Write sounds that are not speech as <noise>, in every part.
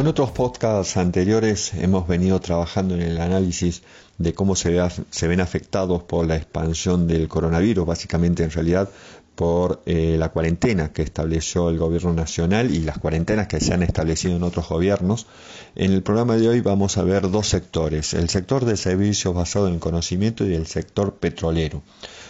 En otros podcasts anteriores hemos venido trabajando en el análisis de cómo se, se ven afectados por la expansión del coronavirus, básicamente en realidad por eh, la cuarentena que estableció el gobierno nacional y las cuarentenas que se han establecido en otros gobiernos. En el programa de hoy vamos a ver dos sectores, el sector de servicios basado en conocimiento y el sector petrolero.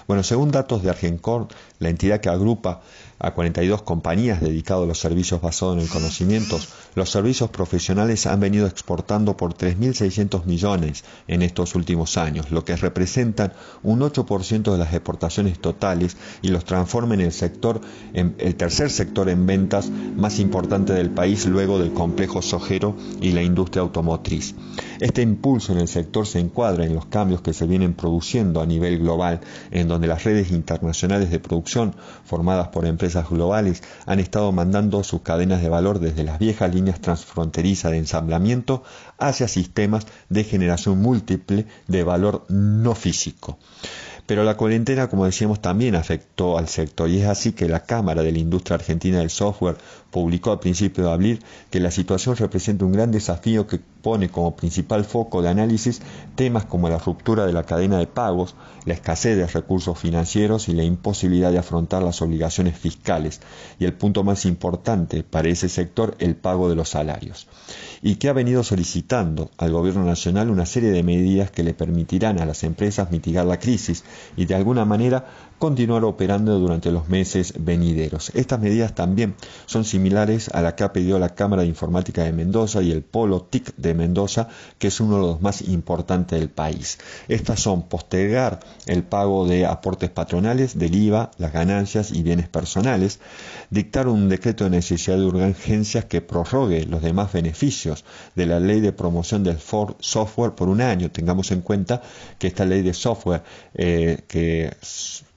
Bueno, según datos de Argencor, la entidad que agrupa a 42 compañías dedicadas a los servicios basados en el conocimiento, los servicios profesionales han venido exportando por 3.600 millones en estos últimos años, lo que representa un 8% de las exportaciones totales y los transforma en el sector, en el tercer sector en ventas más importante del país luego del complejo sojero y la industria automotriz. Este impulso en el sector se encuadra en los cambios que se vienen produciendo a nivel global, en donde las redes internacionales de producción formadas por empresas globales han estado mandando sus cadenas de valor desde las viejas líneas transfronterizas de ensamblamiento hacia sistemas de generación múltiple de valor no físico. Pero la cuarentena, como decíamos, también afectó al sector y es así que la Cámara de la Industria Argentina del Software publicó a principio de abril que la situación representa un gran desafío que pone como principal foco de análisis temas como la ruptura de la cadena de pagos, la escasez de recursos financieros y la imposibilidad de afrontar las obligaciones fiscales, y el punto más importante para ese sector, el pago de los salarios, y que ha venido solicitando al Gobierno Nacional una serie de medidas que le permitirán a las empresas mitigar la crisis y de alguna manera continuar operando durante los meses venideros. Estas medidas también son similares a la que ha pedido la Cámara de Informática de Mendoza y el Polo TIC de Mendoza, que es uno de los más importantes del país. Estas son postergar el pago de aportes patronales, del IVA, las ganancias y bienes personales, dictar un decreto de necesidad de urgencias que prorrogue los demás beneficios de la ley de promoción del software por un año. Tengamos en cuenta que esta ley de software eh, que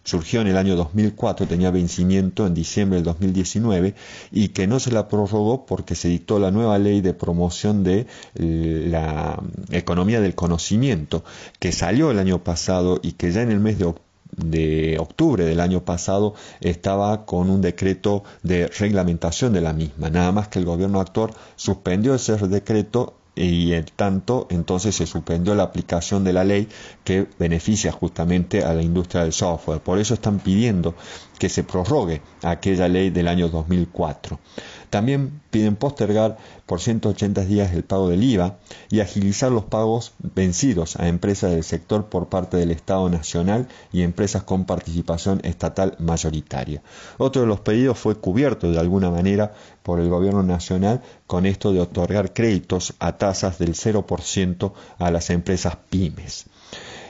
surgió en el año 2004, tenía vencimiento en diciembre del 2019 y que no se la prorrogó porque se dictó la nueva ley de promoción de la economía del conocimiento que salió el año pasado y que ya en el mes de de octubre del año pasado estaba con un decreto de reglamentación de la misma. Nada más que el gobierno actual suspendió ese decreto y en tanto entonces se suspendió la aplicación de la ley que beneficia justamente a la industria del software. Por eso están pidiendo que se prorrogue aquella ley del año 2004. También piden postergar por 180 días el pago del IVA y agilizar los pagos vencidos a empresas del sector por parte del Estado Nacional y empresas con participación estatal mayoritaria. Otro de los pedidos fue cubierto de alguna manera por el Gobierno Nacional con esto de otorgar créditos a tasas del 0% a las empresas pymes.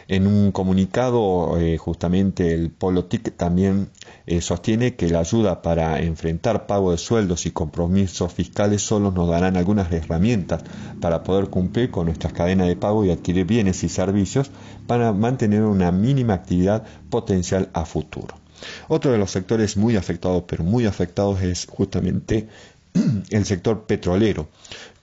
En un comunicado, eh, justamente el Polotic también eh, sostiene que la ayuda para enfrentar pago de sueldos y compromisos fiscales solo nos darán algunas herramientas para poder cumplir con nuestras cadenas de pago y adquirir bienes y servicios para mantener una mínima actividad potencial a futuro. Otro de los sectores muy afectados, pero muy afectados, es justamente <clears throat> el sector petrolero,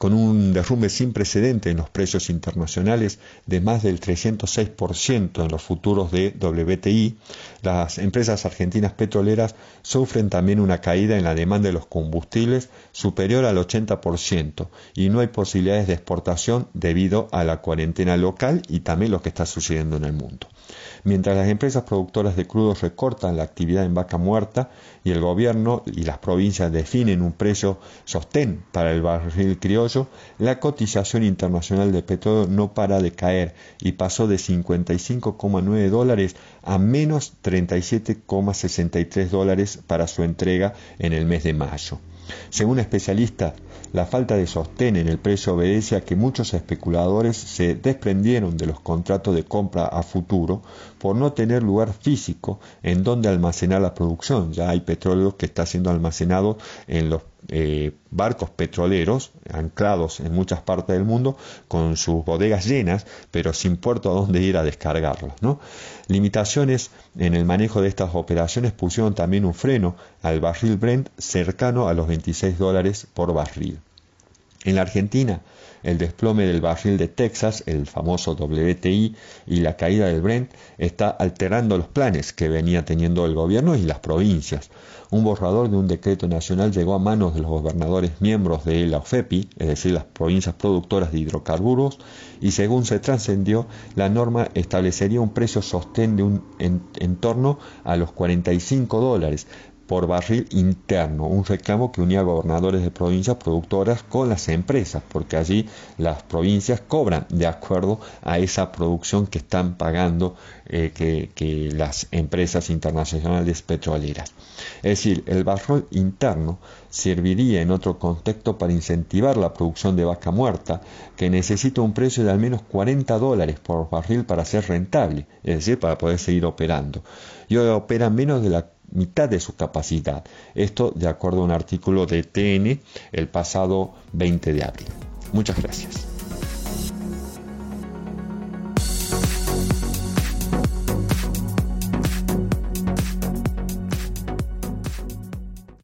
con un derrumbe sin precedente en los precios internacionales de más del 306% en los futuros de WTI, las empresas argentinas petroleras sufren también una caída en la demanda de los combustibles superior al 80% y no hay posibilidades de exportación debido a la cuarentena local y también lo que está sucediendo en el mundo. Mientras las empresas productoras de crudos recortan la actividad en vaca muerta y el gobierno y las provincias definen un precio sostén para el barril criollo, la cotización internacional de petróleo no para de caer y pasó de 55,9 dólares a menos 37,63 dólares para su entrega en el mes de mayo. Según especialistas, la falta de sostén en el precio obedece a que muchos especuladores se desprendieron de los contratos de compra a futuro por no tener lugar físico en donde almacenar la producción. Ya hay petróleo que está siendo almacenado en los eh, barcos petroleros anclados en muchas partes del mundo con sus bodegas llenas, pero sin puerto a donde ir a descargarlos. Limitaciones en el manejo de estas operaciones pusieron también un freno al barril Brent cercano a los 26 dólares por barril. En la Argentina, el desplome del barril de Texas, el famoso WTI, y la caída del Brent está alterando los planes que venía teniendo el gobierno y las provincias. Un borrador de un decreto nacional llegó a manos de los gobernadores miembros de la OFEPI, es decir, las provincias productoras de hidrocarburos, y según se trascendió, la norma establecería un precio sostén de un en torno a los 45 dólares, por barril interno, un reclamo que unía gobernadores de provincias productoras con las empresas, porque allí las provincias cobran de acuerdo a esa producción que están pagando eh, que, las empresas internacionales petroleras. Es decir, el barril interno serviría en otro contexto para incentivar la producción de vaca muerta, que necesita un precio de al menos 40 dólares por barril para ser rentable, es decir, para poder seguir operando. Y hoy opera menos de la mitad de su capacidad. Esto de acuerdo a un artículo de TN el pasado 20 de abril. Muchas gracias.